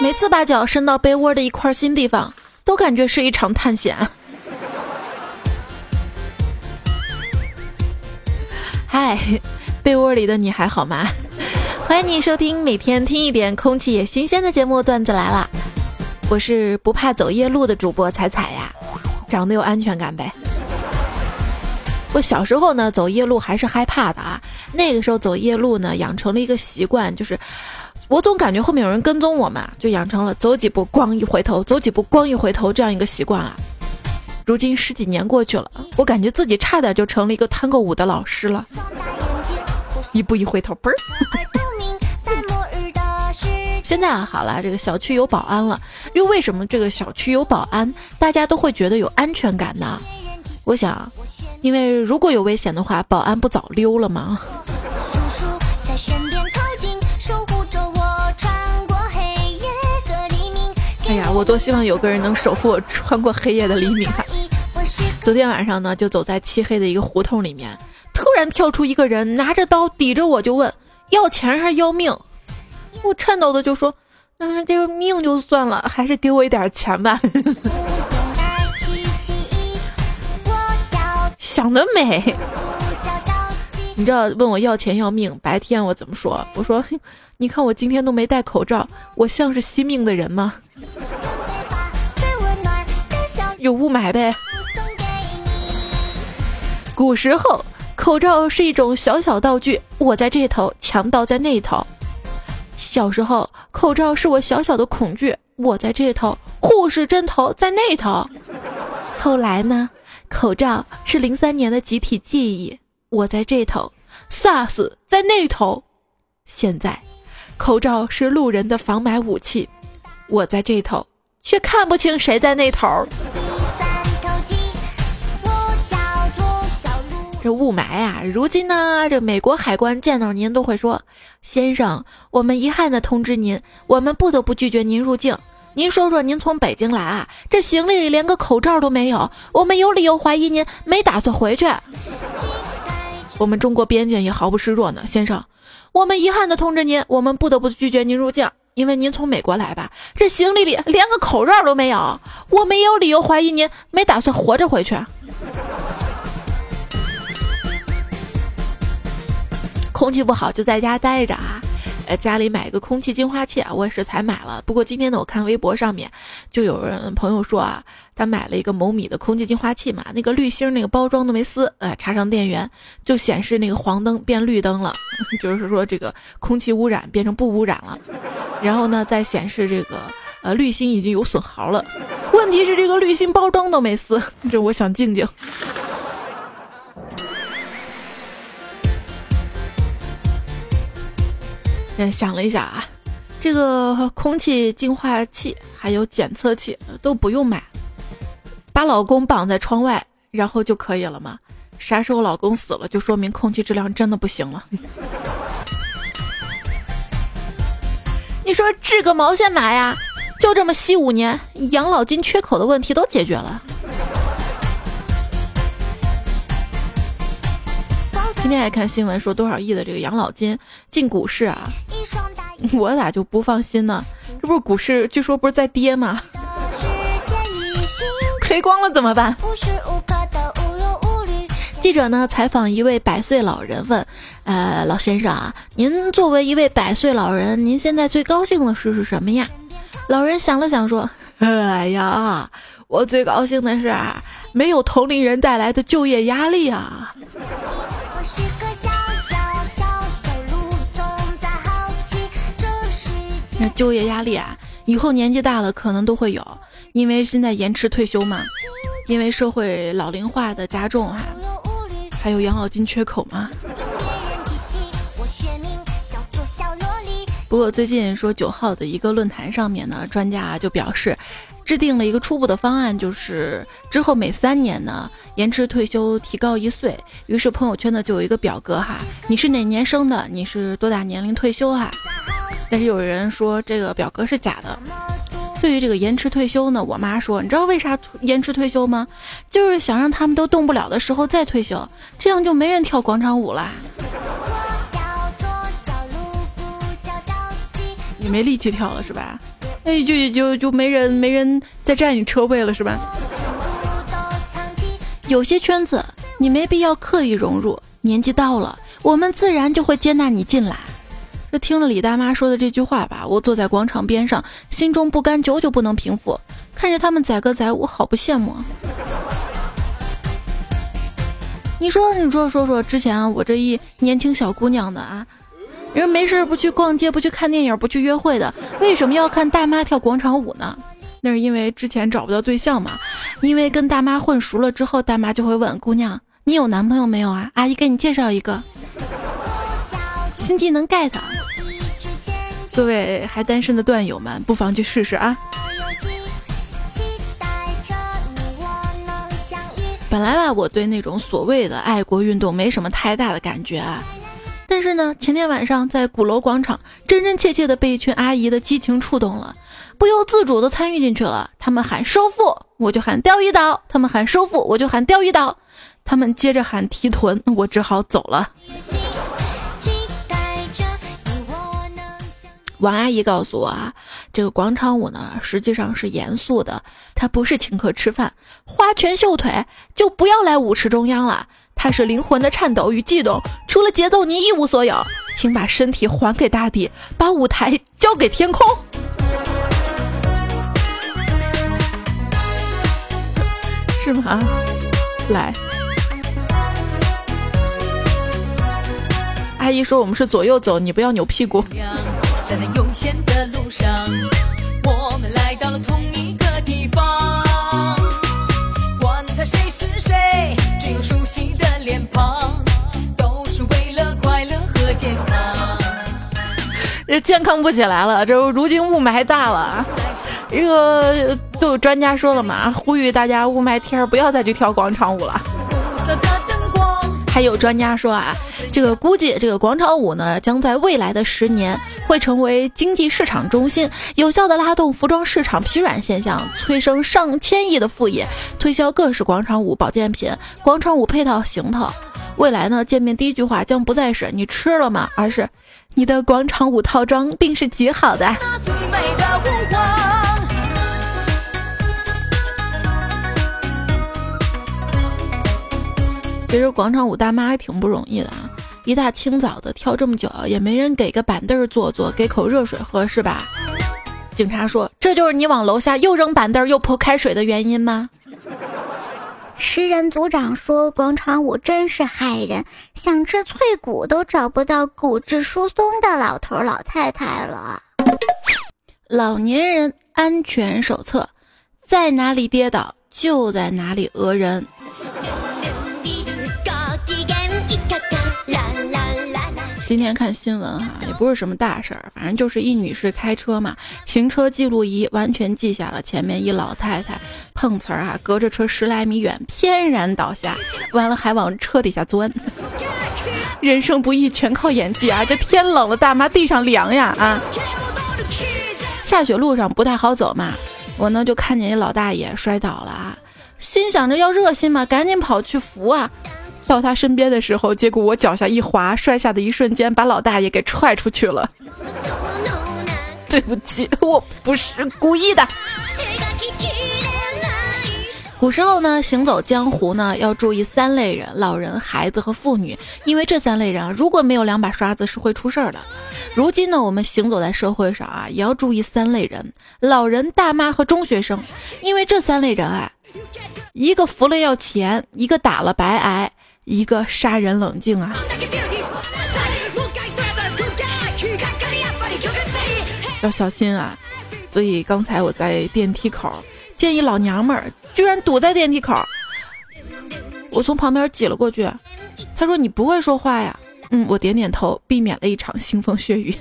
每次把脚伸到被窝的一块新地方，都感觉是一场探险。嗨，被窝里的你还好吗？欢迎你收听每天听一点空气也新鲜的节目，段子来了。我是不怕走夜路的主播彩彩呀，长得有安全感呗。我小时候呢，走夜路还是害怕的啊。那个时候走夜路呢，养成了一个习惯，就是。我总感觉后面有人跟踪我们，就养成了走几步咣一回头，走几步咣一回头这样一个习惯了。如今十几年过去了，我感觉自己差点就成了一个探戈舞的老师了。一步一回头，嘣儿。现在啊，好了，这个小区有保安了。又为什么这个小区有保安，大家都会觉得有安全感呢？我想，因为如果有危险的话，保安不早溜了吗？叔叔在身边哎呀，我多希望有个人能守护我穿过黑夜的黎明啊！昨天晚上呢，就走在漆黑的一个胡同里面，突然跳出一个人，拿着刀抵着我就问：要钱还是要命？我颤抖的就说：嗯，这个命就算了，还是给我一点钱吧。想得美！你知道问我要钱要命，白天我怎么说？我说。你看我今天都没戴口罩，我像是惜命的人吗？有雾霾呗。古时候，口罩是一种小小道具，我在这头，强盗在那头。小时候，口罩是我小小的恐惧，我在这头，护士针头在那头。后来呢，口罩是零三年的集体记忆，我在这头，SARS 在那头。现在。口罩是路人的防霾武器，我在这头，却看不清谁在那头。这雾霾啊，如今呢，这美国海关见到您都会说：“先生，我们遗憾的通知您，我们不得不拒绝您入境。您说说，您从北京来啊，这行李里连个口罩都没有，我们有理由怀疑您没打算回去。我们中国边境也毫不示弱呢，先生。”我们遗憾的通知您，我们不得不拒绝您入境，因为您从美国来吧，这行李里连个口罩都没有，我们也有理由怀疑您没打算活着回去。空气不好就在家待着啊。呃，家里买一个空气净化器啊，我也是才买了。不过今天呢，我看微博上面就有人朋友说啊，他买了一个某米的空气净化器嘛，那个滤芯那个包装都没撕，呃，插上电源就显示那个黄灯变绿灯了，就是说这个空气污染变成不污染了。然后呢，再显示这个呃滤芯已经有损耗了。问题是这个滤芯包装都没撕，这我想静静。嗯，想了一下啊，这个空气净化器还有检测器都不用买，把老公绑在窗外，然后就可以了吗？啥时候老公死了，就说明空气质量真的不行了。你说治个毛线麻呀？就这么吸五年，养老金缺口的问题都解决了。今天还看新闻说多少亿的这个养老金进股市啊？我咋就不放心呢？这不是股市据说不是在跌吗？赔光了怎么办？记者呢采访一位百岁老人问：“呃，老先生啊，您作为一位百岁老人，您现在最高兴的事是什么呀？”老人想了想说：“哎呀，我最高兴的是没有同龄人带来的就业压力啊。”那就业压力啊，以后年纪大了可能都会有，因为现在延迟退休嘛，因为社会老龄化的加重啊，还有养老金缺口嘛。不过最近说九号的一个论坛上面呢，专家就表示，制定了一个初步的方案，就是之后每三年呢延迟退休提高一岁。于是朋友圈呢就有一个表格哈，你是哪年生的？你是多大年龄退休哈？但是有人说这个表格是假的。对于这个延迟退休呢，我妈说，你知道为啥延迟退休吗？就是想让他们都动不了的时候再退休，这样就没人跳广场舞啦。你没力气跳了是吧？哎，就就就没人没人再占你车位了，是吧？有些圈子你没必要刻意融入，年纪到了，我们自然就会接纳你进来。这听了李大妈说的这句话吧，我坐在广场边上，心中不甘久久不能平复，看着他们载歌载舞，好不羡慕。你说，你说说说，之前，我这一年轻小姑娘的啊，人没事不去逛街，不去看电影，不去约会的，为什么要看大妈跳广场舞呢？那是因为之前找不到对象嘛。因为跟大妈混熟了之后，大妈就会问姑娘：“你有男朋友没有啊？”阿姨给你介绍一个。新技能 get，各位还单身的段友们，不妨去试试啊。本来吧，我对那种所谓的爱国运动没什么太大的感觉啊。但是呢，前天晚上在鼓楼广场，真真切切的被一群阿姨的激情触动了，不由自主的参与进去了。他们喊收腹，我就喊钓鱼岛；他们喊收腹，我就喊钓鱼岛；他们接着喊提臀，我只好走了。王阿姨告诉我啊，这个广场舞呢，实际上是严肃的，它不是请客吃饭，花拳绣腿就不要来舞池中央了。它是灵魂的颤抖与悸动，除了节奏你一无所有，请把身体还给大地，把舞台交给天空。是吗？来，阿姨说我们是左右走，你不要扭屁股。在那涌现的路上，我们来到了同一个地方。谁是谁，只有熟悉的脸庞，都是为了快乐和健康。这健康不起来了，这如今雾霾大了。这个都有专家说了嘛，呼吁大家雾霾天不要再去跳广场舞了。还有专家说啊，这个估计这个广场舞呢，将在未来的十年会成为经济市场中心，有效的拉动服装市场疲软现象，催生上千亿的副业，推销各式广场舞保健品、广场舞配套行头。未来呢，见面第一句话将不再是你吃了吗，而是你的广场舞套装定是极好的。其实广场舞大妈还挺不容易的啊，一大清早的跳这么久，也没人给个板凳坐坐，给口热水喝是吧？警察说：“这就是你往楼下又扔板凳又泼开水的原因吗？”食人组长说：“广场舞真是害人，想吃脆骨都找不到骨质疏松的老头老太太了。”老年人安全手册：在哪里跌倒就在哪里讹人。今天看新闻哈，也不是什么大事儿，反正就是一女士开车嘛，行车记录仪完全记下了前面一老太太碰瓷儿啊，隔着车十来米远翩然倒下，完了还往车底下钻。人生不易，全靠演技啊！这天冷了，大妈地上凉呀啊！下雪路上不太好走嘛，我呢就看见一老大爷摔倒了啊，心想着要热心嘛，赶紧跑去扶啊。到他身边的时候，结果我脚下一滑，摔下的一瞬间把老大爷给踹出去了。对不起，我不是故意的。古时候呢，行走江湖呢要注意三类人：老人、孩子和妇女，因为这三类人啊，如果没有两把刷子是会出事儿的。如今呢，我们行走在社会上啊，也要注意三类人：老人、大妈和中学生，因为这三类人啊，一个服了要钱，一个打了白挨。一个杀人冷静啊，要小心啊！所以刚才我在电梯口见一老娘们儿，居然堵在电梯口，我从旁边挤了过去。他说：“你不会说话呀？”嗯，我点点头，避免了一场腥风血雨。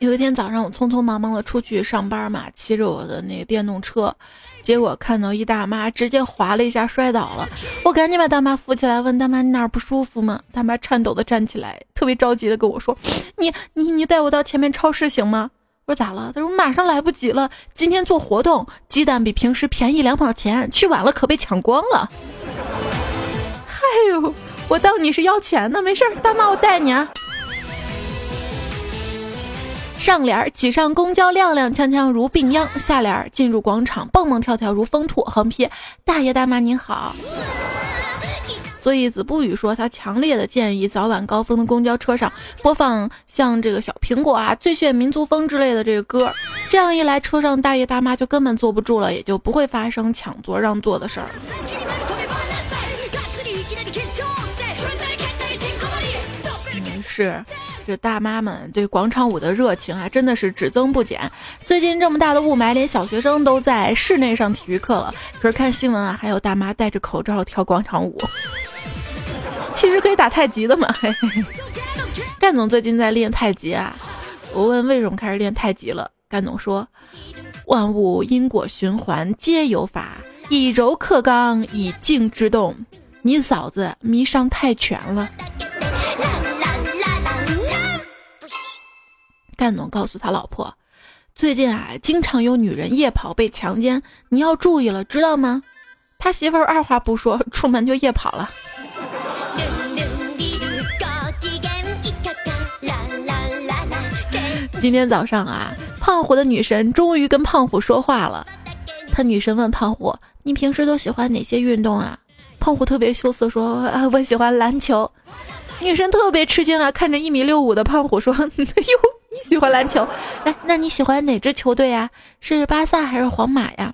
有一天早上，我匆匆忙忙的出去上班嘛，骑着我的那个电动车。结果看到一大妈直接滑了一下摔倒了，我赶紧把大妈扶起来，问大妈你哪儿不舒服吗？大妈颤抖的站起来，特别着急的跟我说：“你你你带我到前面超市行吗？”我说咋了？他说马上来不及了，今天做活动，鸡蛋比平时便宜两毛钱，去晚了可被抢光了。嗨 呦，我当你是要钱呢，没事儿，大妈我带你啊。上联儿挤上公交踉踉跄跄如病秧，下联儿进入广场蹦蹦跳跳如疯兔。横批：大爷大妈您好。所以子不语说，他强烈的建议早晚高峰的公交车上播放像这个小苹果啊、最炫民族风之类的这个歌，这样一来，车上大爷大妈就根本坐不住了，也就不会发生抢座让座的事儿。是，这大妈们对广场舞的热情啊，真的是只增不减。最近这么大的雾霾，连小学生都在室内上体育课了。可是看新闻啊，还有大妈戴着口罩跳广场舞。其实可以打太极的嘛。嘿嘿干总最近在练太极啊，我问为什么开始练太极了，干总说，万物因果循环皆有法，以柔克刚，以静制动。你嫂子迷上泰拳了。干总告诉他老婆，最近啊，经常有女人夜跑被强奸，你要注意了，知道吗？他媳妇儿二话不说，出门就夜跑了。今天早上啊，胖虎的女神终于跟胖虎说话了。他女神问胖虎：“你平时都喜欢哪些运动啊？”胖虎特别羞涩说：“啊，我喜欢篮球。”女神特别吃惊啊，看着一米六五的胖虎说：“ 哎呦，你喜欢篮球？哎，那你喜欢哪支球队呀？是巴萨还是皇马呀？”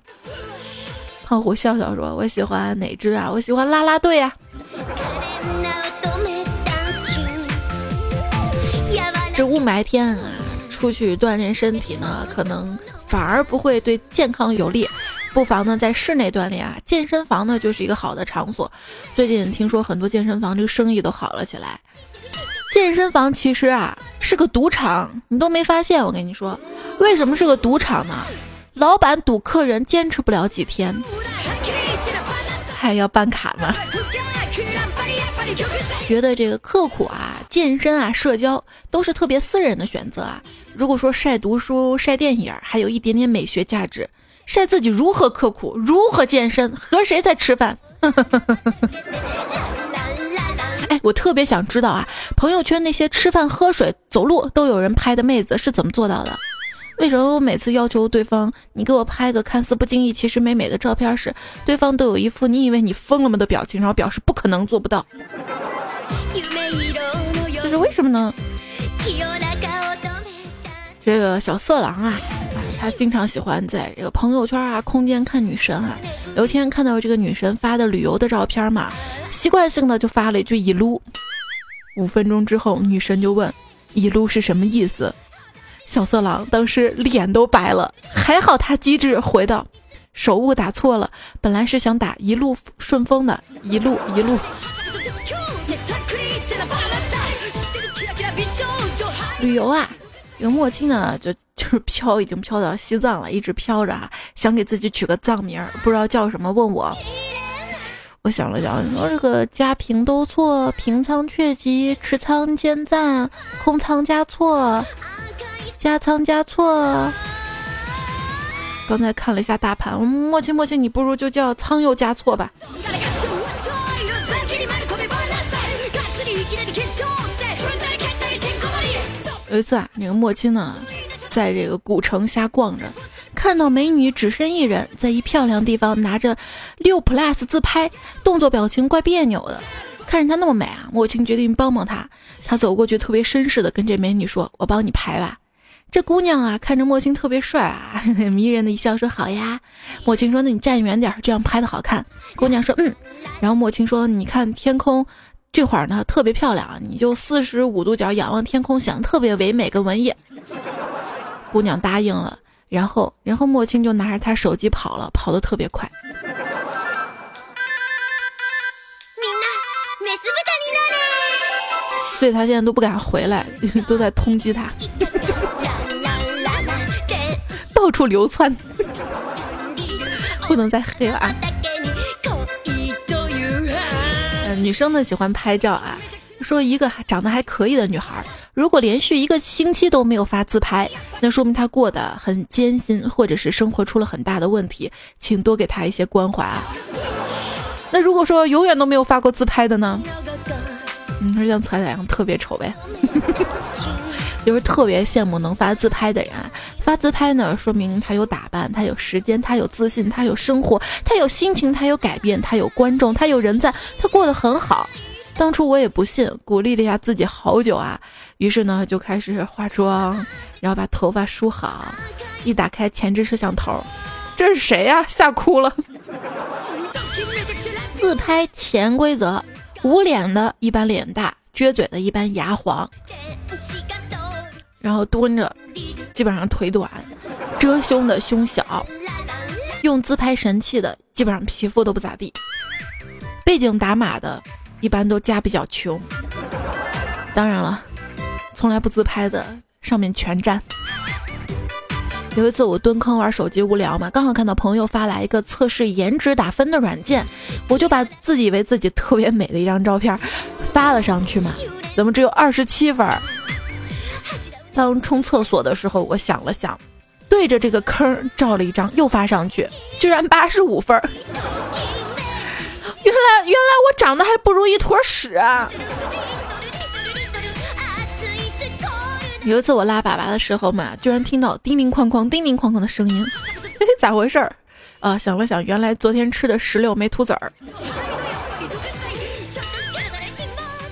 胖虎笑笑说：“我喜欢哪支啊？我喜欢啦啦队呀。”这雾霾天啊。出去锻炼身体呢，可能反而不会对健康有利，不妨呢在室内锻炼啊。健身房呢就是一个好的场所。最近听说很多健身房这个生意都好了起来。健身房其实啊是个赌场，你都没发现？我跟你说，为什么是个赌场呢？老板赌客人坚持不了几天，还要办卡吗？觉得这个刻苦啊、健身啊、社交都是特别私人的选择啊。如果说晒读书、晒电影还有一点点美学价值，晒自己如何刻苦、如何健身、和谁在吃饭，我特别想知道啊，朋友圈那些吃饭、喝水、走路都有人拍的妹子是怎么做到的？为什么我每次要求对方你给我拍个看似不经意其实美美的照片时，对方都有一副你以为你疯了吗的表情，然后表示不可能做不到？这是为什么呢？这个小色狼啊，他经常喜欢在这个朋友圈啊、空间看女神啊。有一天看到这个女神发的旅游的照片嘛，习惯性的就发了一句“一撸”。五分钟之后，女神就问：“一路是什么意思？”小色狼当时脸都白了，还好他机智回道：“手误打错了，本来是想打一路顺风的，一路一路。”旅游啊，这个莫青呢，就就是飘，已经飘到西藏了，一直飘着啊，想给自己取个藏名，不知道叫什么，问我。我想了想，说这个加平都错，平仓却吉，持仓兼赞，空仓加错。加仓加错，刚才看了一下大盘，莫青莫青，你不如就叫仓又加错吧。有一次啊，那个莫青呢，在这个古城瞎逛着，看到美女只身一人，在一漂亮地方拿着六 plus 自拍，动作表情怪别扭的。看着她那么美啊，莫青决定帮帮她。他走过去，特别绅士的跟这美女说：“我帮你拍吧。”这姑娘啊，看着莫青特别帅啊，迷人的一笑说：“好呀。”莫青说：“那你站远点，这样拍的好看。”姑娘说：“嗯。”然后莫青说：“你看天空，这会儿呢特别漂亮，你就四十五度角仰望天空，显得特别唯美跟文艺。”姑娘答应了，然后，然后莫青就拿着他手机跑了，跑得特别快。所以他现在都不敢回来，都在通缉他。到处流窜，不能再黑了啊！女生呢喜欢拍照啊。说一个长得还可以的女孩，如果连续一个星期都没有发自拍，那说明她过得很艰辛，或者是生活出了很大的问题，请多给她一些关怀啊。那如果说永远都没有发过自拍的呢？你说像彩彩一样特别丑呗？就是特别羡慕能发自拍的人。发自拍呢，说明他有打扮，他有时间，他有自信，他有生活，他有心情，他有改变，他有观众，他有人在，他过得很好。当初我也不信，鼓励了一下自己好久啊，于是呢就开始化妆，然后把头发梳好，一打开前置摄像头，这是谁呀？吓哭了。自拍潜规则：捂脸的一般脸大，撅嘴的一般牙黄，然后蹲着基本上腿短，遮胸的胸小，用自拍神器的基本上皮肤都不咋地，背景打码的。一般都家比较穷，当然了，从来不自拍的上面全占。有一次我蹲坑玩手机无聊嘛，刚好看到朋友发来一个测试颜值打分的软件，我就把自以为自己特别美的一张照片发了上去嘛，怎么只有二十七分？当冲厕所的时候，我想了想，对着这个坑照了一张，又发上去，居然八十五分。原来原来我长得还不如一坨屎啊。有一次我拉粑粑的时候嘛，居然听到叮叮哐哐、叮叮哐哐的声音，嘿，咋回事儿？啊，想了想，原来昨天吃的石榴没吐籽儿。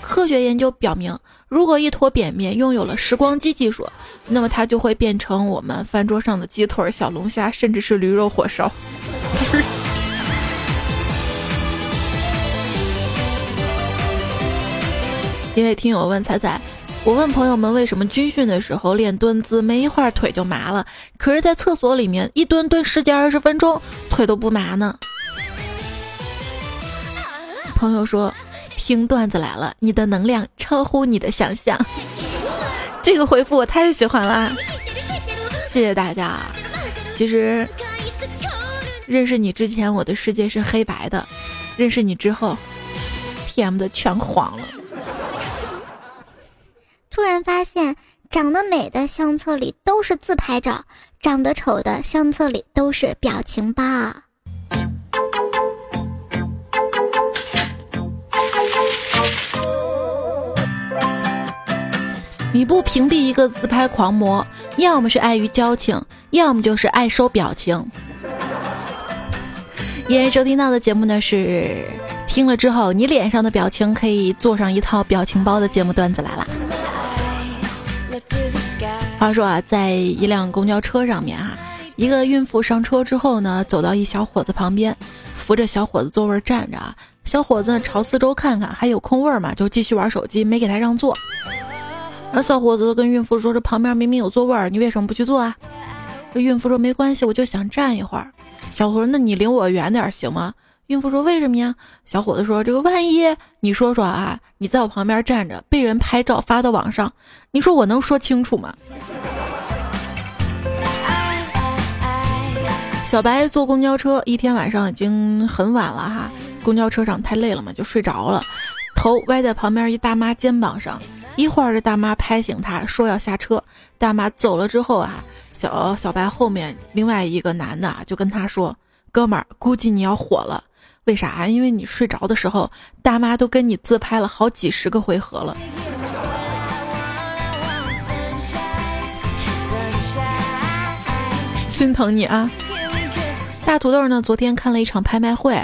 科学研究表明，如果一坨扁面拥有了时光机技术，那么它就会变成我们饭桌上的鸡腿、小龙虾，甚至是驴肉火烧。因为听友问彩彩，我问朋友们为什么军训的时候练蹲姿没一会儿腿就麻了，可是在厕所里面一蹲蹲十几二十分钟腿都不麻呢？朋友说，听段子来了，你的能量超乎你的想象。这个回复我太喜欢了，谢谢大家。其实认识你之前我的世界是黑白的，认识你之后，TM 的全黄了。突然发现，长得美的相册里都是自拍照，长得丑的相册里都是表情包。你不屏蔽一个自拍狂魔，要么是碍于交情，要么就是爱收表情。今收听到的节目呢是，听了之后你脸上的表情可以做上一套表情包的节目段子来了。话说啊，在一辆公交车上面啊，一个孕妇上车之后呢，走到一小伙子旁边，扶着小伙子座位站着啊。小伙子朝四周看看，还有空位嘛，就继续玩手机，没给他让座。然后小伙子跟孕妇说：“这旁边明明有座位儿，你为什么不去坐啊？”这孕妇说：“没关系，我就想站一会儿。”小伙说：“那你离我远点行吗？”孕妇说：“为什么呀？”小伙子说：“这个万一你说说啊，你在我旁边站着，被人拍照发到网上，你说我能说清楚吗？”小白坐公交车，一天晚上已经很晚了哈，公交车上太累了嘛，就睡着了，头歪在旁边一大妈肩膀上。一会儿，这大妈拍醒他，说要下车。大妈走了之后啊，小小白后面另外一个男的啊就跟他说：“哥们儿，估计你要火了。”为啥？因为你睡着的时候，大妈都跟你自拍了好几十个回合了，心疼你啊！大土豆呢？昨天看了一场拍卖会，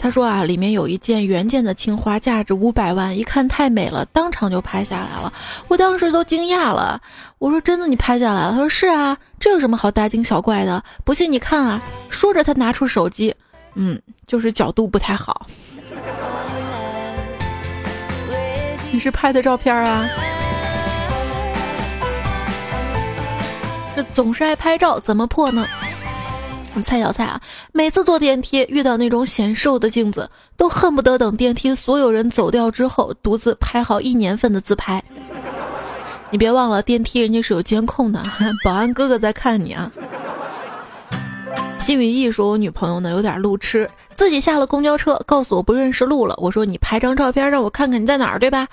他说啊，里面有一件原件的青花，价值五百万，一看太美了，当场就拍下来了。我当时都惊讶了，我说真的，你拍下来了？他说是啊，这有什么好大惊小怪的？不信你看啊！说着，他拿出手机。嗯，就是角度不太好。你是拍的照片啊？这总是爱拍照，怎么破呢？蔡小蔡啊，每次坐电梯遇到那种显瘦的镜子，都恨不得等电梯所有人走掉之后，独自拍好一年份的自拍。你别忘了，电梯人家是有监控的，保安哥哥在看你啊。金宇义说：“我女朋友呢有点路痴，自己下了公交车，告诉我不认识路了。我说你拍张照片让我看看你在哪儿，对吧？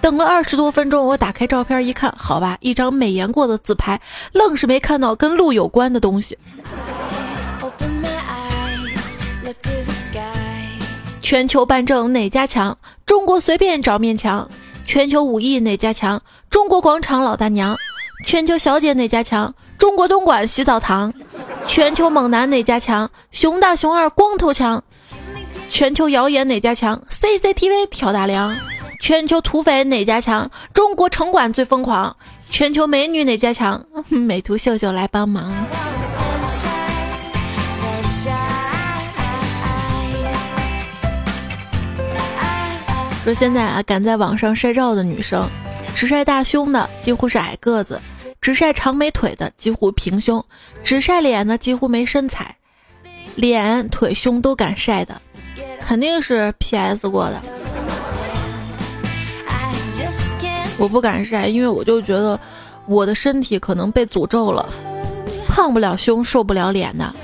等了二十多分钟，我打开照片一看，好吧，一张美颜过的自拍，愣是没看到跟路有关的东西。全球办证哪家强？中国随便找面墙。全球武艺哪家强？中国广场老大娘。全球小姐哪家强？中国东莞洗澡堂。全球猛男哪家强？熊大熊二光头强。全球谣言哪家强？CCTV 挑大梁。全球土匪哪家强？中国城管最疯狂。全球美女哪家强？美图秀秀来帮忙。说现在啊，敢在网上晒照的女生，只晒大胸的几乎是矮个子，只晒长美腿的几乎平胸，只晒脸的几乎没身材，脸腿胸都敢晒的，肯定是 PS 过的。我不敢晒，因为我就觉得我的身体可能被诅咒了，胖不了胸，瘦不了脸的。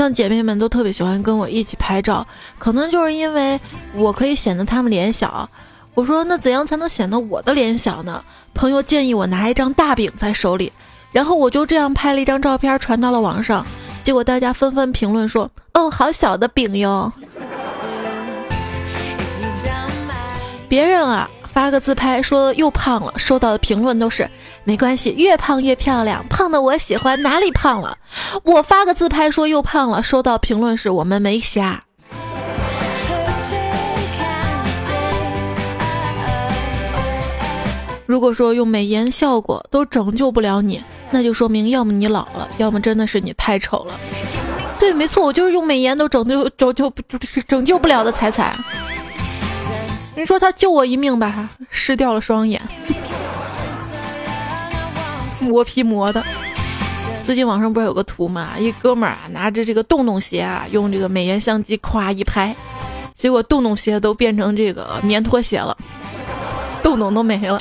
像姐妹们都特别喜欢跟我一起拍照，可能就是因为我可以显得她们脸小。我说那怎样才能显得我的脸小呢？朋友建议我拿一张大饼在手里，然后我就这样拍了一张照片传到了网上，结果大家纷纷评论说：“哦，好小的饼哟。”别人啊。发个自拍说又胖了，收到的评论都是没关系，越胖越漂亮，胖的我喜欢，哪里胖了？我发个自拍说又胖了，收到评论是我们没瞎。如果说用美颜效果都拯救不了你，那就说明要么你老了，要么真的是你太丑了。对，没错，我就是用美颜都拯救拯救拯救不了的彩彩。你说他救我一命吧，失掉了双眼，磨皮磨的。最近网上不是有个图嘛，一哥们儿啊拿着这个洞洞鞋啊，用这个美颜相机咵一拍，结果洞洞鞋都变成这个棉拖鞋了，洞洞都没了。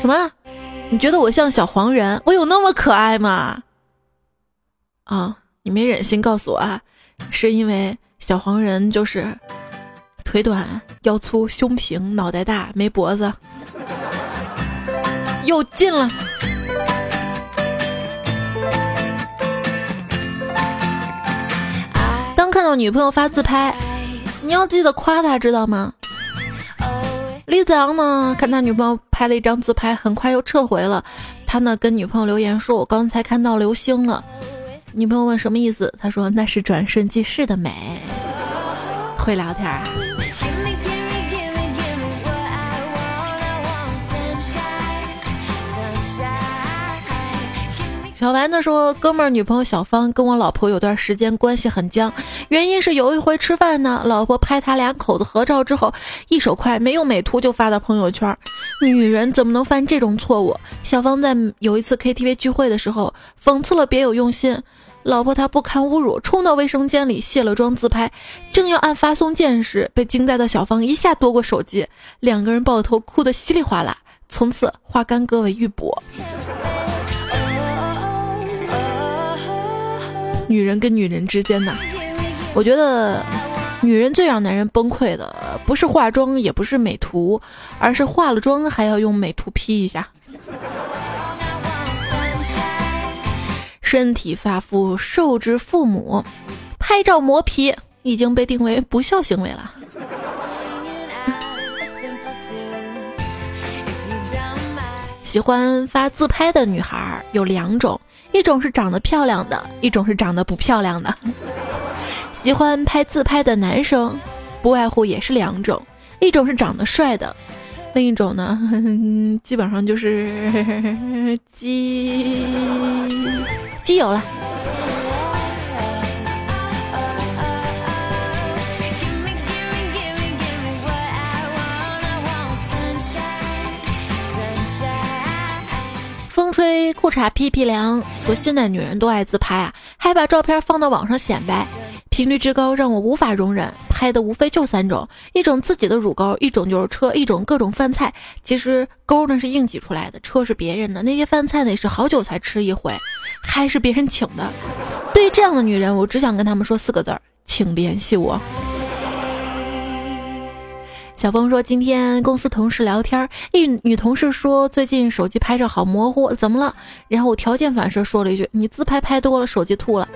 什么？你觉得我像小黄人？我有那么可爱吗？啊？你没忍心告诉我啊，是因为小黄人就是腿短、腰粗、胸平、脑袋大、没脖子。又进了。当看到女朋友发自拍，你要记得夸她，知道吗？李子昂呢，看他女朋友拍了一张自拍，很快又撤回了。他呢，跟女朋友留言说：“我刚才看到流星了。”女朋友问什么意思？他说那是转瞬即逝的美。会聊天啊。小丸子说：“哥们儿，女朋友小芳跟我老婆有段时间关系很僵，原因是有一回吃饭呢，老婆拍他俩口子合照之后，一手快没用美图就发到朋友圈。女人怎么能犯这种错误？小芳在有一次 KTV 聚会的时候，讽刺了别有用心。”老婆她不堪侮辱，冲到卫生间里卸了妆自拍，正要按发送键时，被惊呆的小芳一下夺过手机，两个人抱头哭得稀里哗啦，从此化干戈为玉帛。女人跟女人之间呢，我觉得女人最让男人崩溃的，不是化妆，也不是美图，而是化了妆还要用美图 P 一下。身体发肤受之父母，拍照磨皮已经被定为不孝行为了。喜欢发自拍的女孩有两种，一种是长得漂亮的，一种是长得不漂亮的。喜欢拍自拍的男生，不外乎也是两种，一种是长得帅的。另一种呢，基本上就是 基基友了。风吹裤衩屁屁凉，说现在女人都爱自拍啊，还把照片放到网上显摆。频率之高让我无法容忍，拍的无非就三种：一种自己的乳沟，一种就是车，一种各种饭菜。其实沟呢是硬挤出来的，车是别人的，那些饭菜呢也是好久才吃一回，还是别人请的。对于这样的女人，我只想跟他们说四个字儿：请联系我。小峰说，今天公司同事聊天，一女同事说最近手机拍照好模糊，怎么了？然后我条件反射说了一句：你自拍拍多了，手机吐了。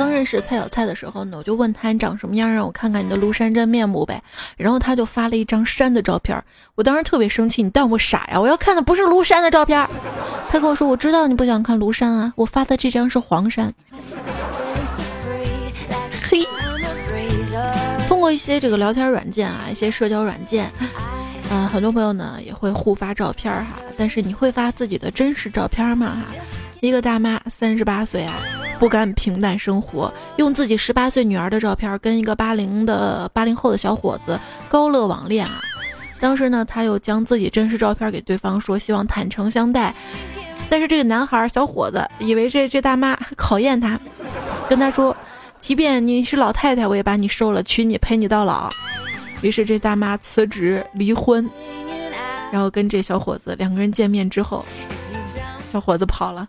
刚认识蔡小蔡的时候呢，我就问他你长什么样，让我看看你的庐山真面目呗。然后他就发了一张山的照片，我当时特别生气，你当我傻呀？我要看的不是庐山的照片。他跟我说，我知道你不想看庐山啊，我发的这张是黄山。嘿，通过一些这个聊天软件啊，一些社交软件，嗯，很多朋友呢也会互发照片哈。但是你会发自己的真实照片吗？哈，一个大妈三十八岁啊。不甘平淡生活，用自己十八岁女儿的照片跟一个八零的八零后的小伙子高乐网恋啊！当时呢，他又将自己真实照片给对方说，希望坦诚相待。但是这个男孩小伙子以为这这大妈考验他，跟他说，即便你是老太太，我也把你收了，娶你陪你到老。于是这大妈辞职离婚，然后跟这小伙子两个人见面之后，小伙子跑了。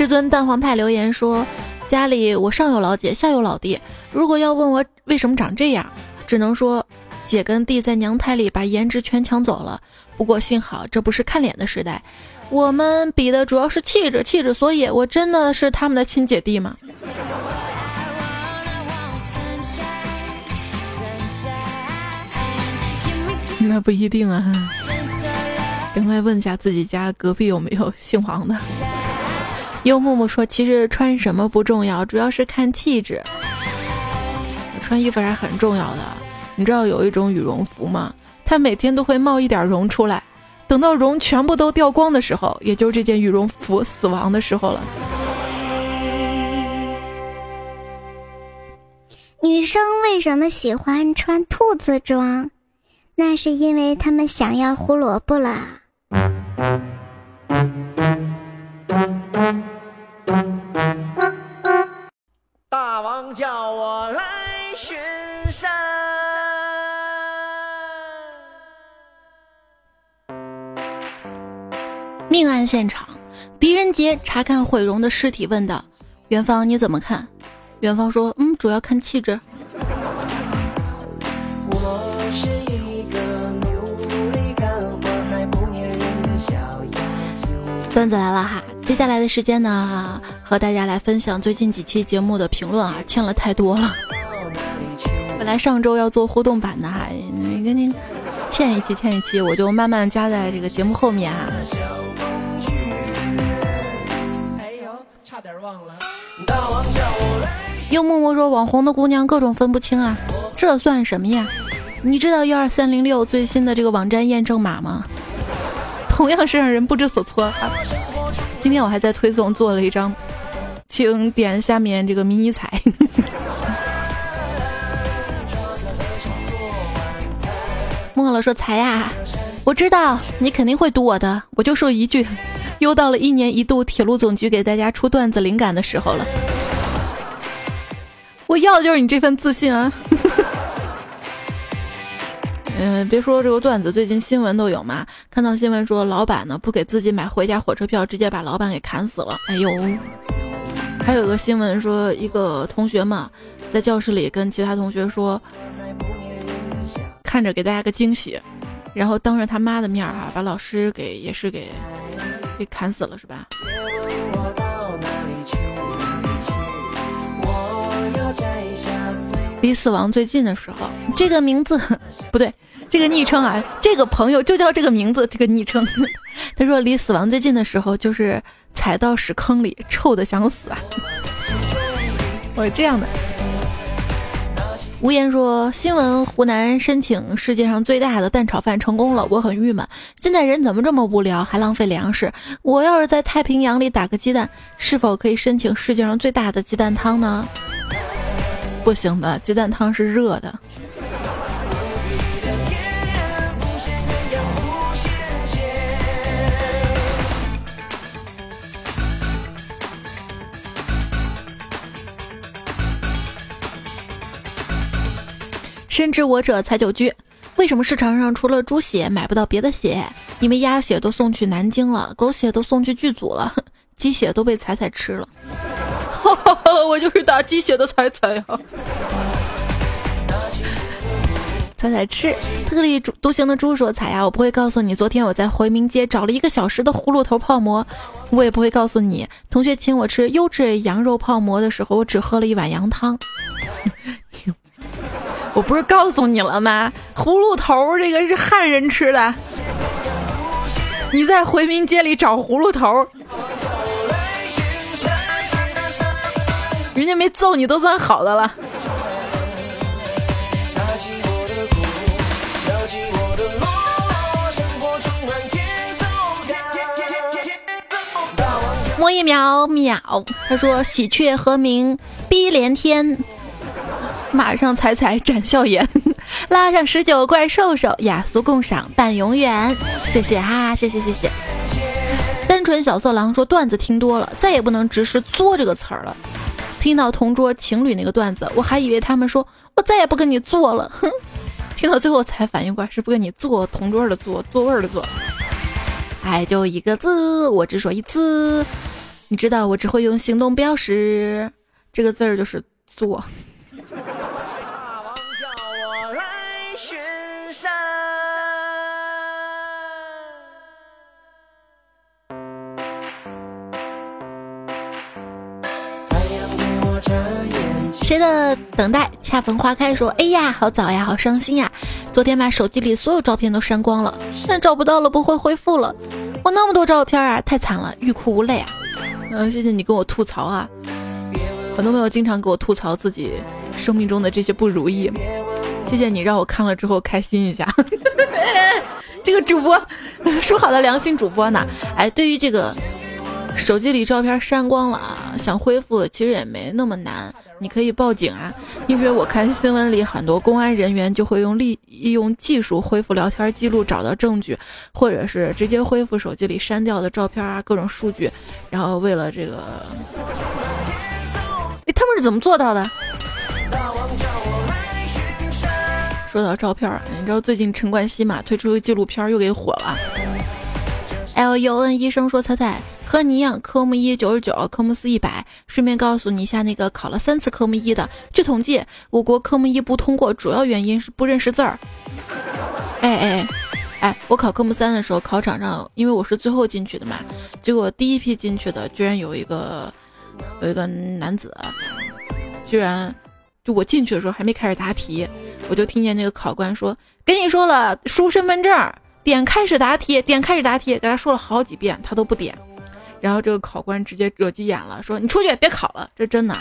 至尊蛋黄派留言说：“家里我上有老姐，下有老弟。如果要问我为什么长这样，只能说姐跟弟在娘胎里把颜值全抢走了。不过幸好这不是看脸的时代，我们比的主要是气质，气质。所以我真的是他们的亲姐弟吗？那不一定啊。赶快问一下自己家隔壁有没有姓黄的。”幽木木说：“其实穿什么不重要，主要是看气质。穿衣服还是很重要的。你知道有一种羽绒服吗？它每天都会冒一点绒出来，等到绒全部都掉光的时候，也就这件羽绒服死亡的时候了。”女生为什么喜欢穿兔子装？那是因为她们想要胡萝卜了。现场，狄仁杰查看毁容的尸体，问道：“元芳你怎么看？”元芳说：“嗯，主要看气质。”段子来了哈，接下来的时间呢，和大家来分享最近几期节目的评论啊，欠了太多了。本来上周要做互动版的哈，你跟您欠一期欠一期，我就慢慢加在这个节目后面啊。又默默说网红的姑娘各种分不清啊，这算什么呀？你知道幺二三零六最新的这个网站验证码吗？同样是让人不知所措啊！今天我还在推送做了一张，请点下面这个迷你彩。莫了说彩呀，我知道你肯定会读我的，我就说一句，又到了一年一度铁路总局给大家出段子灵感的时候了。我要的就是你这份自信啊！嗯，别说这个段子，最近新闻都有嘛。看到新闻说，老板呢不给自己买回家火车票，直接把老板给砍死了。哎呦，还有个新闻说，一个同学嘛，在教室里跟其他同学说，看着给大家个惊喜，然后当着他妈的面哈，把老师给也是给给砍死了，是吧？离死亡最近的时候，这个名字不对，这个昵称啊，这个朋友就叫这个名字，这个昵称。他说离死亡最近的时候，就是踩到屎坑里，臭的想死啊！我是这样的。无言说新闻：湖南申请世界上最大的蛋炒饭成功了，我很郁闷。现在人怎么这么无聊，还浪费粮食？我要是在太平洋里打个鸡蛋，是否可以申请世界上最大的鸡蛋汤呢？不行的，鸡蛋汤是热的。深知我者才久居。为什么市场上除了猪血买不到别的血？因为鸭血都送去南京了，狗血都送去剧组了，鸡血都被彩彩吃了。我就是打鸡血的彩彩呀！彩彩吃特立独行的猪说：“彩呀，我不会告诉你，昨天我在回民街找了一个小时的葫芦头泡馍。我也不会告诉你，同学请我吃优质羊肉泡馍的时候，我只喝了一碗羊汤。我不是告诉你了吗？葫芦头这个是汉人吃的。你在回民街里找葫芦头，人家没揍你都算好的了。”摸一秒秒，他说喜鹊和鸣逼连天，马上踩踩展笑颜，拉上十九怪兽兽，雅俗共赏伴永远。谢谢哈，谢谢谢谢。单纯小色狼说段子听多了，再也不能直视“作”这个词儿了。听到同桌情侣那个段子，我还以为他们说我再也不跟你做了，哼。听到最后才反应过来，是不跟你坐同桌的坐，座位的坐。爱就一个字，我只说一次。你知道我只会用行动标识，这个字儿就是做。谁的等待恰逢花开说：“哎呀，好早呀，好伤心呀！昨天把手机里所有照片都删光了，但找不到了，不会恢复了。我那么多照片啊，太惨了，欲哭无泪啊！”嗯，谢谢你跟我吐槽啊，很多朋友经常给我吐槽自己生命中的这些不如意，谢谢你让我看了之后开心一下。这个主播说好的良心主播呢？哎，对于这个。手机里照片删光了啊，想恢复其实也没那么难，你可以报警啊。因为我看新闻里很多公安人员就会用利用技术恢复聊天记录，找到证据，或者是直接恢复手机里删掉的照片啊，各种数据。然后为了这个，哎，他们是怎么做到的？说到照片，你知道最近陈冠希嘛推出纪录片又给火了。L U N 医生说：“彩彩。”和你一样，科目一九十九，科目四一百。顺便告诉你一下，那个考了三次科目一的，据统计，我国科目一不通过主要原因是不认识字儿。哎哎哎，我考科目三的时候，考场上因为我是最后进去的嘛，结果第一批进去的居然有一个有一个男子，居然就我进去的时候还没开始答题，我就听见那个考官说：“跟你说了，输身份证，点开始答题，点开始答题。”给他说了好几遍，他都不点。然后这个考官直接惹急眼了，说：“你出去，别考了，这真的。”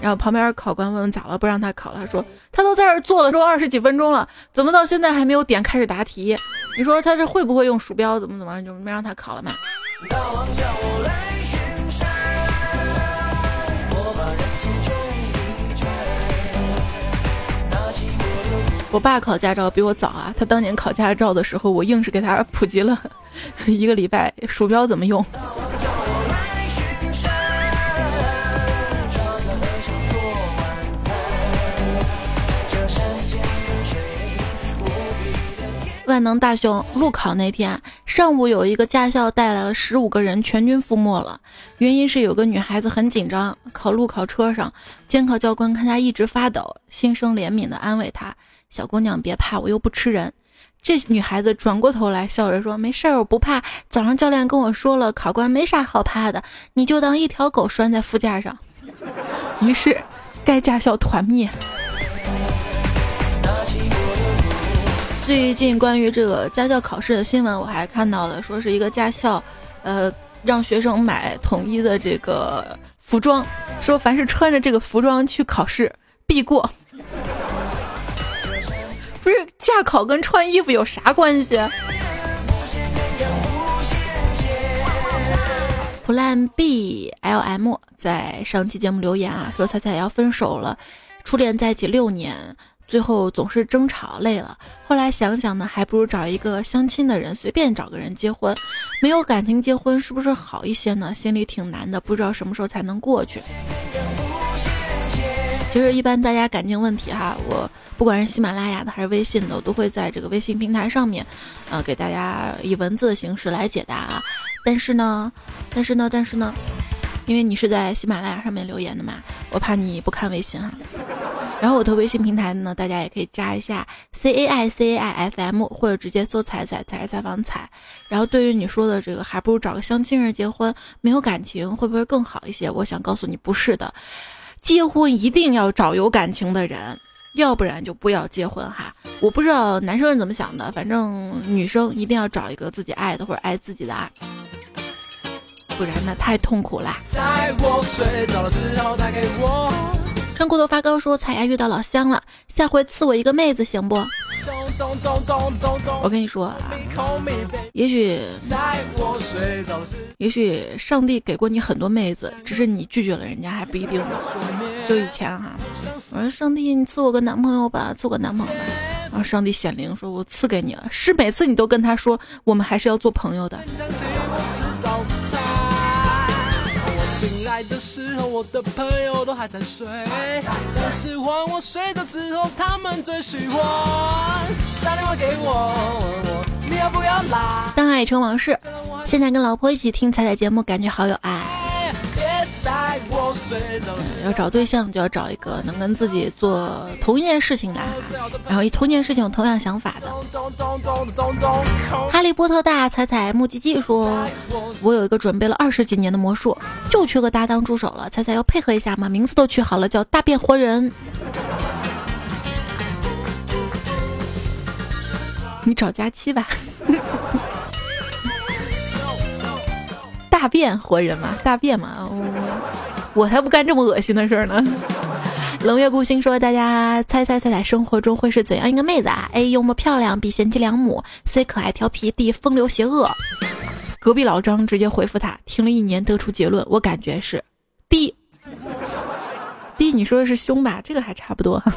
然后旁边考官问问咋了，不让他考了，他说：“他都在这坐了都二十几分钟了，怎么到现在还没有点开始答题？你说他这会不会用鼠标？怎么怎么就没让他考了嘛？”我爸考驾照比我早啊，他当年考驾照的时候，我硬是给他普及了一个礼拜鼠标怎么用。万能大熊路考那天上午，有一个驾校带来了十五个人，全军覆没了。原因是有个女孩子很紧张，考路考车上，监考教官看她一直发抖，心生怜悯的安慰她。小姑娘别怕，我又不吃人。这女孩子转过头来笑着说：“没事儿，我不怕。早上教练跟我说了，考官没啥好怕的，你就当一条狗拴在副驾上。”于是，该驾校团灭。最近关于这个家教考试的新闻，我还看到了，说是一个驾校，呃，让学生买统一的这个服装，说凡是穿着这个服装去考试必过。驾考跟穿衣服有啥关系？Plan B L M 在上期节目留言啊，说彩彩要分手了，初恋在一起六年，最后总是争吵累了，后来想想呢，还不如找一个相亲的人，随便找个人结婚，没有感情结婚是不是好一些呢？心里挺难的，不知道什么时候才能过去。其实一般大家感情问题哈，我不管是喜马拉雅的还是微信的，我都会在这个微信平台上面，呃，给大家以文字的形式来解答啊。但是呢，但是呢，但是呢，因为你是在喜马拉雅上面留言的嘛，我怕你不看微信哈。然后我的微信平台呢，大家也可以加一下 C A I C A I F M，或者直接搜“彩彩彩采访彩”。然后对于你说的这个，还不如找个相亲人结婚，没有感情会不会更好一些？我想告诉你，不是的，结婚一定要找有感情的人，要不然就不要结婚哈。我不知道男生是怎么想的，反正女生一定要找一个自己爱的或者爱自己的啊，不然那太痛苦啦。穿裤头发高说：“彩呀，遇到老乡了，下回赐我一个妹子行不？”我跟你说啊，也许，也许上帝给过你很多妹子，只是你拒绝了人家还不一定呢。就以前哈，我说上帝，你赐我个男朋友吧，赐我个男朋友吧。然后上帝显灵说：“我赐给你了。”是每次你都跟他说，我们还是要做朋友的。来的时候，我的朋友都还在睡。但是换我睡着之后，他们最喜欢打电话给我，问我你要不要来。当爱成往事，现在跟老婆一起听彩彩节目，感觉好有爱。要找对象就要找一个能跟自己做同一件事情的，然后一同一件事情有同样想法的。哈利波特大彩彩木吉吉说：“我有一个准备了二十几年的魔术，就缺个搭档助手了。彩彩要配合一下吗？名字都取好了，叫大变活人。你找佳期吧。大变活人嘛，大变嘛。”我我才不干这么恶心的事儿呢！冷月孤星说：“大家猜猜猜猜，生活中会是怎样一个妹子啊？A. 幽默漂亮，B. 贤妻良母，C. 可爱调皮，D. 风流邪恶。”隔壁老张直接回复他：“听了一年，得出结论，我感觉是 D。D，你说的是胸吧？这个还差不多。”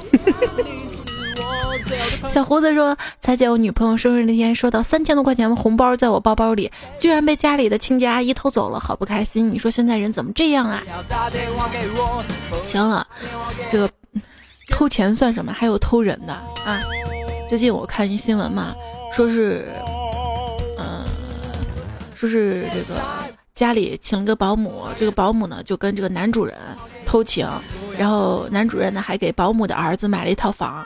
小胡子说：“彩姐，我女朋友生日那天收到三千多块钱的红包在我包包里，居然被家里的清洁阿姨偷走了，好不开心。你说现在人怎么这样啊？”行了，这个偷钱算什么？还有偷人的啊！最近我看一新闻嘛，说是，嗯，说是这个家里请了个保姆，这个保姆呢就跟这个男主人偷情，然后男主人呢还给保姆的儿子买了一套房。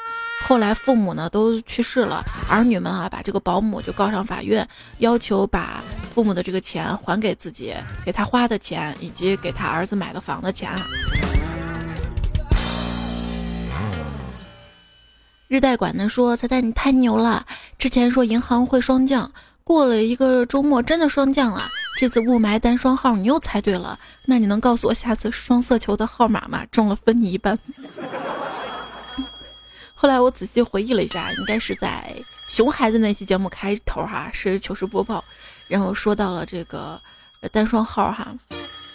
后来父母呢都去世了，儿女们啊把这个保姆就告上法院，要求把父母的这个钱还给自己，给他花的钱以及给他儿子买的房的钱。日贷管的说：“猜猜你太牛了，之前说银行会霜降，过了一个周末真的霜降了。这次雾霾单双号你又猜对了，那你能告诉我下次双色球的号码吗？中了分你一半。”后来我仔细回忆了一下，应该是在熊孩子那期节目开头哈，是糗事播报，然后说到了这个单双号哈。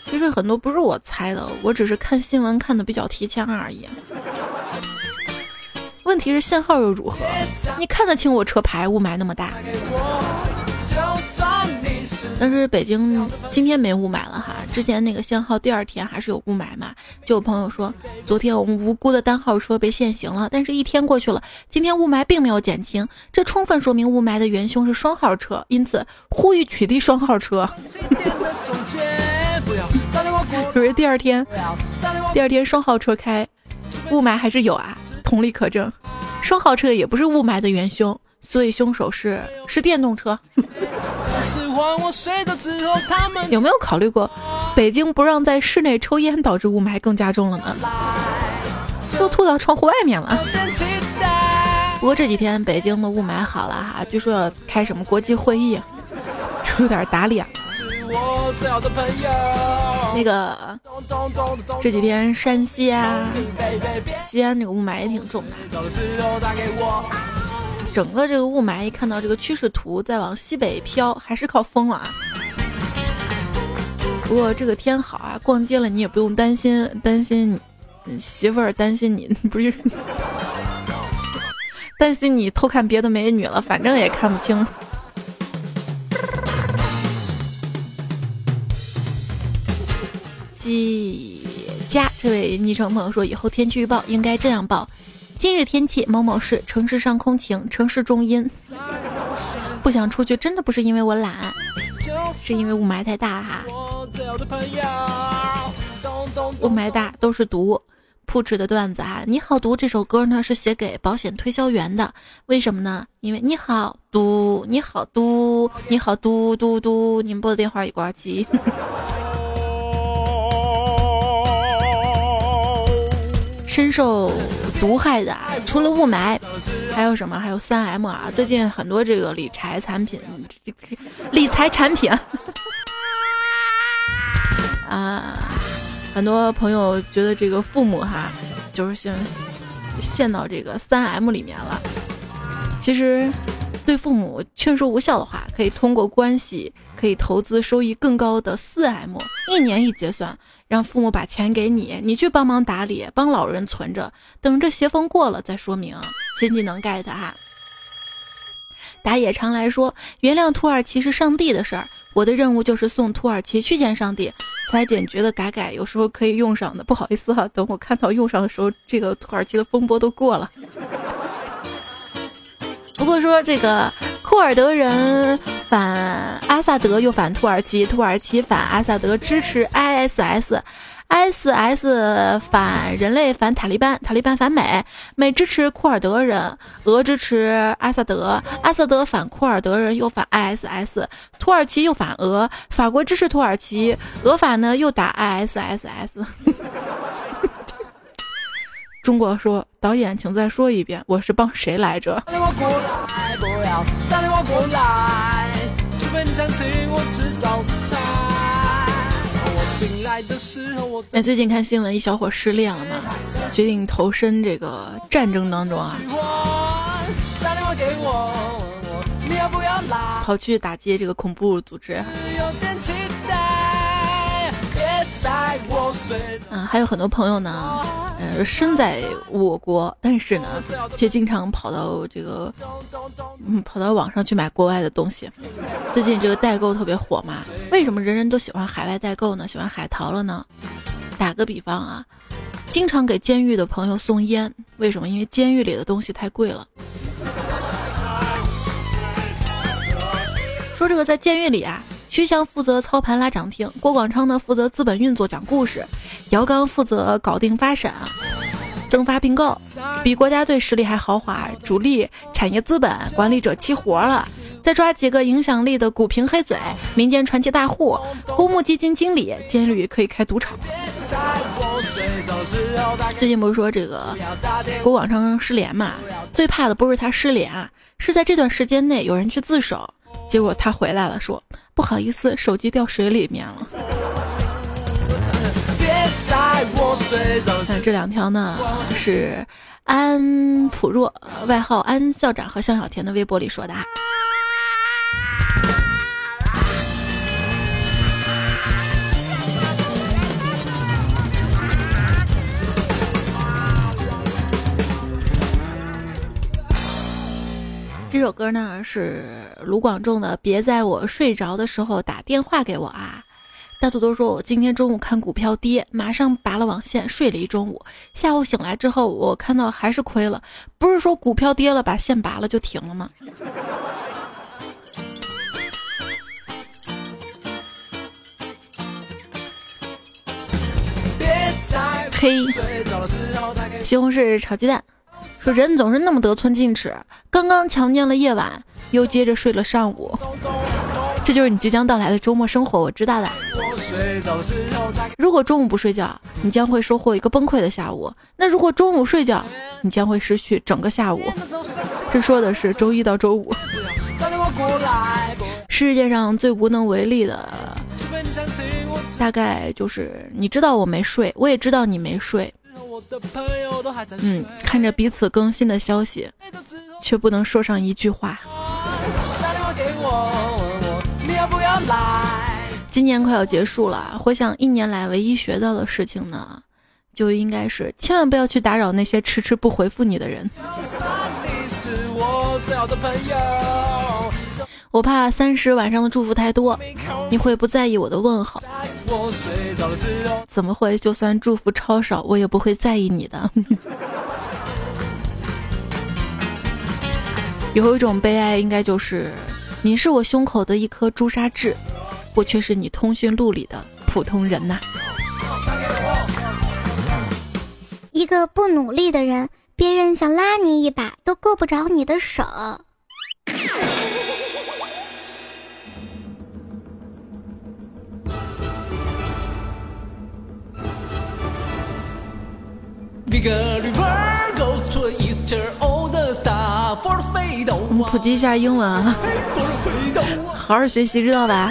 其实很多不是我猜的，我只是看新闻看的比较提前而已。问题是限号又如何？你看得清我车牌？雾霾那么大。但是北京今天没雾霾了哈，之前那个限号第二天还是有雾霾嘛。就有朋友说，昨天我们无辜的单号车被限行了，但是一天过去了，今天雾霾并没有减轻，这充分说明雾霾的元凶是双号车，因此呼吁取缔双号车。可是第二天，第二天双号车开，雾霾还是有啊，同理可证，双号车也不是雾霾的元凶。所以凶手是是电动车。有没有考虑过，北京不让在室内抽烟，导致雾霾更加重了呢？都吐到窗户外面了。不过这几天北京的雾霾好了哈，据说要开什么国际会议，有点打脸。那个这几天山西啊、西安这个雾霾也挺重的。整个这个雾霾，一看到这个趋势图在往西北飘，还是靠风了啊。不过这个天好啊，逛街了你也不用担心，担心你媳妇儿担心你 不是，担心你偷看别的美女了，反正也看不清。季佳这位昵称朋友说，以后天气预报应该这样报。今日天气：某某市城市上空晴，城市中阴。不想出去，真的不是因为我懒，是因为雾霾太大哈。雾霾大都是毒，扑哧的段子啊！你好毒这首歌呢是写给保险推销员的，为什么呢？因为你好嘟，你好嘟，你好嘟嘟嘟，您拨的电话已挂机。深受毒害的，除了雾霾，还有什么？还有三 M 啊！最近很多这个理财产品，理财产品 啊，很多朋友觉得这个父母哈，就是陷陷到这个三 M 里面了。其实，对父母劝说无效的话，可以通过关系。可以投资收益更高的四 M，一年一结算，让父母把钱给你，你去帮忙打理，帮老人存着，等着邪风过了再说明。新技能 get 哈。打野常来说，原谅土耳其是上帝的事儿，我的任务就是送土耳其去见上帝。裁剪觉得改改有时候可以用上的，不好意思哈，等我看到用上的时候，这个土耳其的风波都过了。不过说这个库尔德人反阿萨德，又反土耳其，土耳其反阿萨德，支持 ISS，ISS 反人类，反塔利班，塔利班反美，美支持库尔德人，俄支持阿萨德，阿萨德反库尔德人，又反 ISS，土耳其又反俄，法国支持土耳其，俄法呢又打 I S S S。中国说导演，请再说一遍，我是帮谁来着？哎，最近看新闻，一小伙失恋了嘛，决定投身这个战争当中啊，跑去打击这个恐怖组织。嗯，还有很多朋友呢，呃，身在我国，但是呢，却经常跑到这个，嗯，跑到网上去买国外的东西。最近这个代购特别火嘛，为什么人人都喜欢海外代购呢？喜欢海淘了呢？打个比方啊，经常给监狱的朋友送烟，为什么？因为监狱里的东西太贵了。说这个在监狱里啊。徐翔负责操盘拉涨停，郭广昌呢负责资本运作讲故事，姚刚负责搞定发审，增发并购，比国家队实力还豪华，主力产业资本管理者齐活了，再抓几个影响力的股评黑嘴，民间传奇大户，公募基金经理，监狱可以开赌场。最近不是说这个郭广昌失联嘛？最怕的不是他失联啊，是在这段时间内有人去自首。结果他回来了，说不好意思，手机掉水里面了。那这两条呢，是安普若外号安校长和向小田的微博里说的。这首歌呢是卢广仲的，别在我睡着的时候打电话给我啊！大土豆说，我今天中午看股票跌，马上拔了网线，睡了一中午。下午醒来之后，我看到还是亏了。不是说股票跌了把线拔了就停了吗？嘿，西红柿炒鸡蛋。说人总是那么得寸进尺，刚刚强奸了夜晚，又接着睡了上午，这就是你即将到来的周末生活。我知道的。如果中午不睡觉，你将会收获一个崩溃的下午；那如果中午睡觉，你将会失去整个下午。这说的是周一到周五。世界上最无能为力的，大概就是你知道我没睡，我也知道你没睡。嗯，看着彼此更新的消息，却不能说上一句话。今年快要结束了，回想一年来唯一学到的事情呢，就应该是千万不要去打扰那些迟迟不回复你的人。我我怕三十晚上的祝福太多，你会不在意我的问候。怎么会？就算祝福超少，我也不会在意你的。有一种悲哀，应该就是你是我胸口的一颗朱砂痣，我却是你通讯录里的普通人呐。一个不努力的人，别人想拉你一把都够不着你的手。普及一下英文啊，好好学习，知道吧？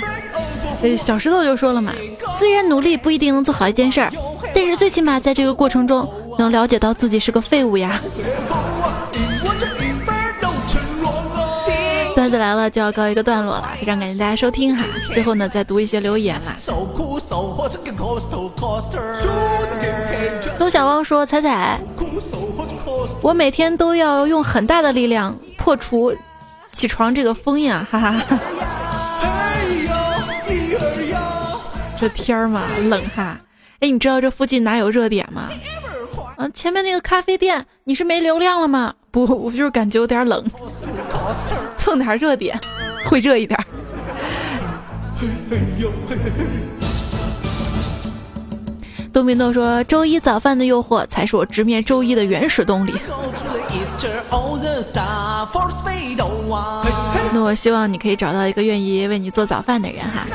呃，小石头就说了嘛，虽然努力不一定能做好一件事儿，但是最起码在这个过程中能了解到自己是个废物呀。段子来了就要告一个段落了，非常感谢大家收听哈。最后呢，再读一些留言啦。东小汪说：“彩彩，我每天都要用很大的力量破除起床这个封印啊，哈哈哈。”这天儿嘛，冷哈。哎，你知道这附近哪有热点吗？啊，前面那个咖啡店，你是没流量了吗？不，我就是感觉有点冷，蹭点热点，会热一点。东明豆说：“周一早饭的诱惑才是我直面周一的原始动力。”那我希望你可以找到一个愿意为你做早饭的人哈。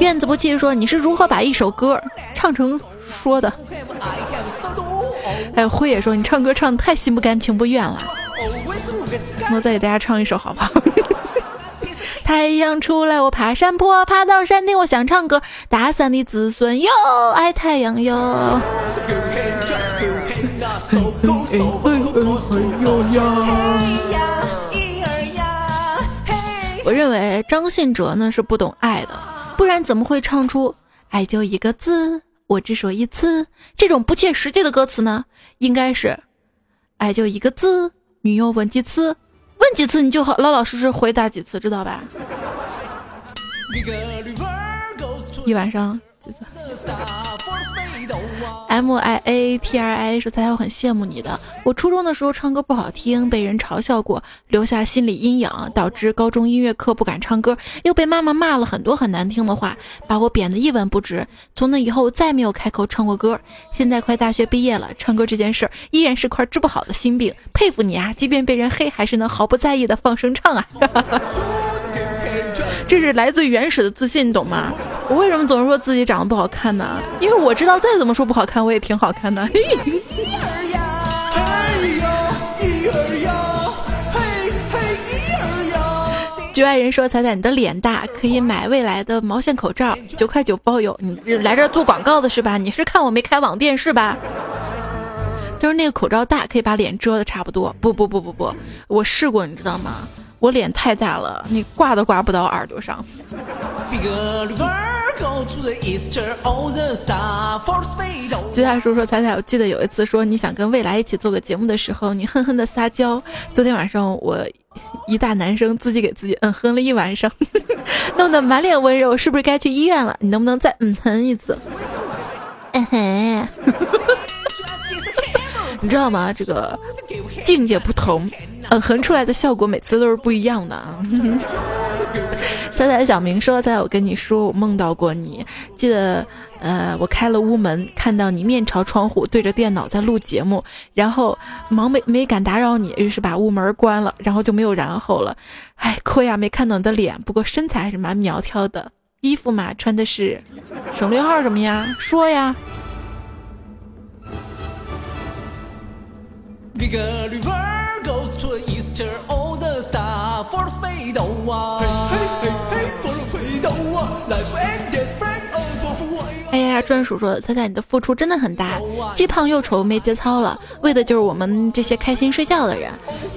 院子不弃说：“你是如何把一首歌唱成说的？”哎，辉也说：“你唱歌唱的太心不甘情不愿了。”那我再给大家唱一首好不好？太阳出来，我爬山坡，爬到山顶，我想唱歌。大山的子孙哟，爱太阳哟。我认为张信哲呢是不懂爱的，不然怎么会唱出“爱就一个字，我只说一次”这种不切实际的歌词呢？应该是“爱就一个字，女友问几次，几次你就好，老老实实回答几次，知道吧？”一晚上几次？M I A T R I 说：“猜猜我很羡慕你的。我初中的时候唱歌不好听，被人嘲笑过，留下心理阴影，导致高中音乐课不敢唱歌，又被妈妈骂了很多很难听的话，把我贬得一文不值。从那以后再没有开口唱过歌。现在快大学毕业了，唱歌这件事依然是块治不好的心病。佩服你啊，即便被人黑，还是能毫不在意的放声唱啊！这是来自原始的自信，懂吗？”我为什么总是说自己长得不好看呢？因为我知道再怎么说不好看，我也挺好看的。局外人说：“彩彩，你的脸大，可以买未来的毛线口罩，九块九包邮。你来这做广告的是吧？你是看我没开网店是吧？就是那个口罩大，可以把脸遮的差不多。不不不不不，我试过，你知道吗？我脸太大了，你挂都挂不到耳朵上。”吉他叔说：“彩彩，我记得有一次说你想跟未来一起做个节目的时候，你哼哼的撒娇。昨天晚上我一大男生自己给自己嗯哼了一晚上，弄得满脸温柔，是不是该去医院了？你能不能再嗯哼一次？嗯哼，你知道吗？这个境界不同，嗯哼出来的效果每次都是不一样的啊。”彩彩小明说：“猜我跟你说，我梦到过你。记得，呃，我开了屋门，看到你面朝窗户对着电脑在录节目，然后忙没没敢打扰你，于是把屋门关了，然后就没有然后了。哎，亏呀，没看到你的脸，不过身材还是蛮苗条的。衣服嘛，穿的是省略号什么呀？说呀。”哎呀，专属说，猜猜你的付出真的很大，既胖又丑没节操了，为的就是我们这些开心睡觉的人，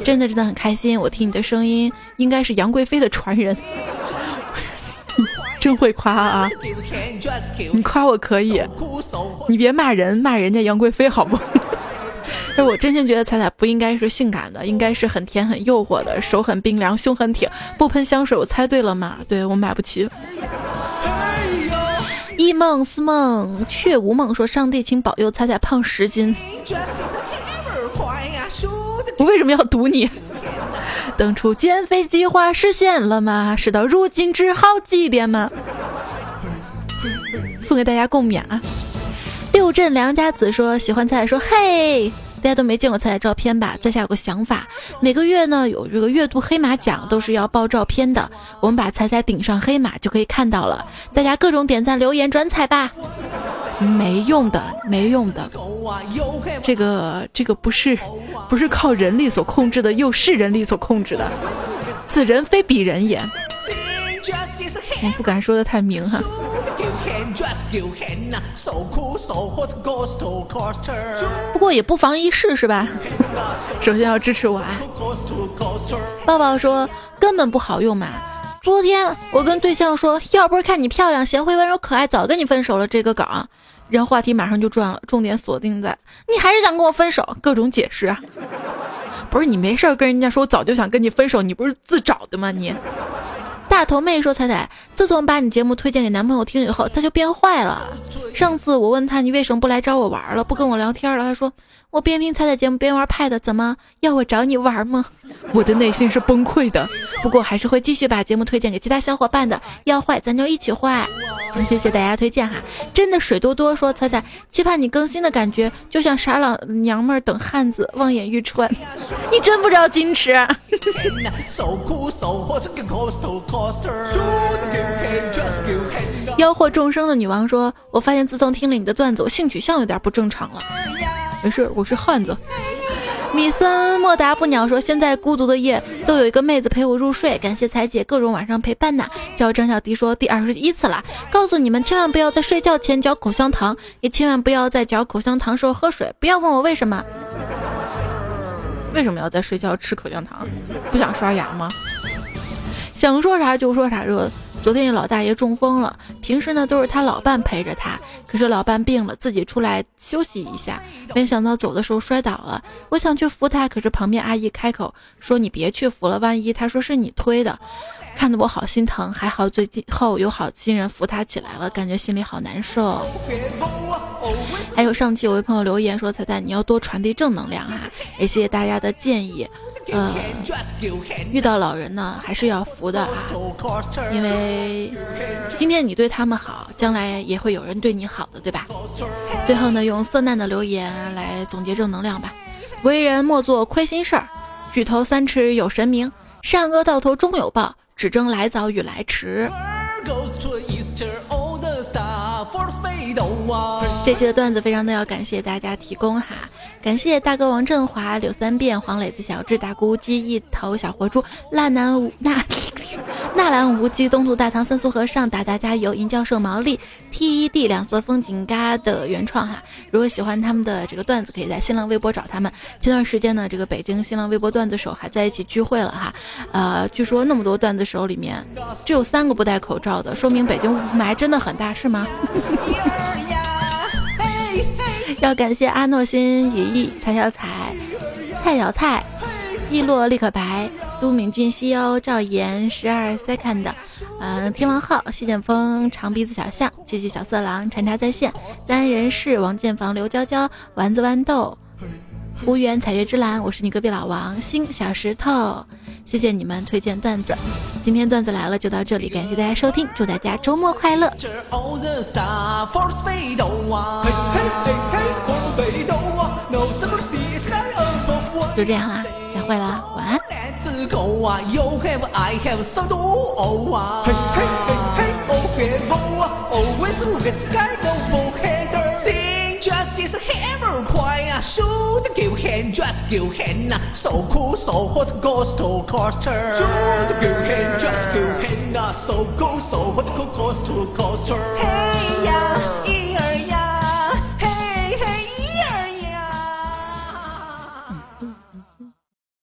真的真的很开心。我听你的声音，应该是杨贵妃的传人，真会夸啊！你夸我可以，你别骂人，骂人家杨贵妃好不？是我真心觉得彩彩不应该是性感的，应该是很甜很诱惑的，手很冰凉，胸很挺，不喷香水。我猜对了吗？对我买不起。一梦思梦却无梦，说上帝请保佑彩彩胖十斤。我为什么要赌你？当初减肥计划实现了吗？事到如今只好祭奠吗？送给大家共勉啊。六镇良家子说喜欢菜，说嘿。大家都没见过彩彩照片吧？在下有个想法，每个月呢有这个月度黑马奖，都是要报照片的。我们把彩彩顶上黑马就可以看到了。大家各种点赞、留言、转彩吧。没用的，没用的。这个这个不是不是靠人力所控制的，又是人力所控制的。此人非彼人也。我不敢说的太明哈。不过也不妨一试，是吧？首先要支持我啊！抱抱说根本不好用嘛。昨天我跟对象说，要不是看你漂亮、贤惠、温柔、可爱，早跟你分手了。这个梗，然后话题马上就转了，重点锁定在你还是想跟我分手，各种解释啊。不是你没事跟人家说，我早就想跟你分手，你不是自找的吗？你。大头妹说：“彩彩，自从把你节目推荐给男朋友听以后，他就变坏了。上次我问他，你为什么不来找我玩了，不跟我聊天了？他说我边听彩彩节目边玩 Pad，怎么要我找你玩吗？我的内心是崩溃的，不过还是会继续把节目推荐给其他小伙伴的。要坏，咱就一起坏。”谢谢大家推荐哈，真的水多多说彩彩期盼你更新的感觉，就像傻老娘们等汉子望眼欲穿，你真不知道矜持。妖惑众生的女王说，我发现自从听了你的段子，我性取向有点不正常了。没事，我是汉子。米森莫达不鸟说：“现在孤独的夜都有一个妹子陪我入睡，感谢彩姐各种晚上陪伴呐。”叫张小迪说：“第二十一次了，告诉你们千万不要在睡觉前嚼口香糖，也千万不要在嚼口香糖时候喝水。不要问我为什么，为什么要在睡觉吃口香糖？不想刷牙吗？想说啥就说啥，说。”昨天老大爷中风了，平时呢都是他老伴陪着他，可是老伴病了，自己出来休息一下，没想到走的时候摔倒了。我想去扶他，可是旁边阿姨开口说：“你别去扶了，万一他说是你推的。”看得我好心疼，还好最近后有好心人扶他起来了，感觉心里好难受。还有上期有位朋友留言说：“彩彩你要多传递正能量哈。”也谢谢大家的建议。呃，遇到老人呢，还是要扶的啊，因为今天你对他们好，将来也会有人对你好的，对吧？最后呢，用色难的留言来总结正能量吧：为人莫做亏心事儿，举头三尺有神明，善恶到头终有报，只争来早与来迟。这期的段子非常的要感谢大家提供哈，感谢大哥王振华、柳三变、黄磊子、小智、大姑鸡、一头小活猪、纳兰无纳纳兰无忌、东土大唐三苏和尚、大大加油、银教授、毛利 T E D 两色风景嘎的原创哈。如果喜欢他们的这个段子，可以在新浪微博找他们。前段时间呢，这个北京新浪微博段子手还在一起聚会了哈。呃，据说那么多段子手里面，只有三个不戴口罩的，说明北京雾霾真的很大，是吗？要感谢阿诺心、雨翼、蔡小彩、蔡小菜、易洛、立可白、都敏俊、西欧、赵岩、十二 second，嗯，天王号、谢剑锋、长鼻子小象、七七小色狼、禅茶在线、单人式、王建房、刘娇娇、丸子豌豆。无缘彩月之蓝，我是你隔壁老王星小石头，谢谢你们推荐段子，今天段子来了就到这里，感谢大家收听，祝大家周末快乐。就这样啦，再会啦，晚安。Justice hammer 快啊，shoot 叫 hand just 叫 hand 啊，so cool so hot ghost coaster。shoot 叫 hand just 叫 hand 啊，so cool so hot ghost coaster。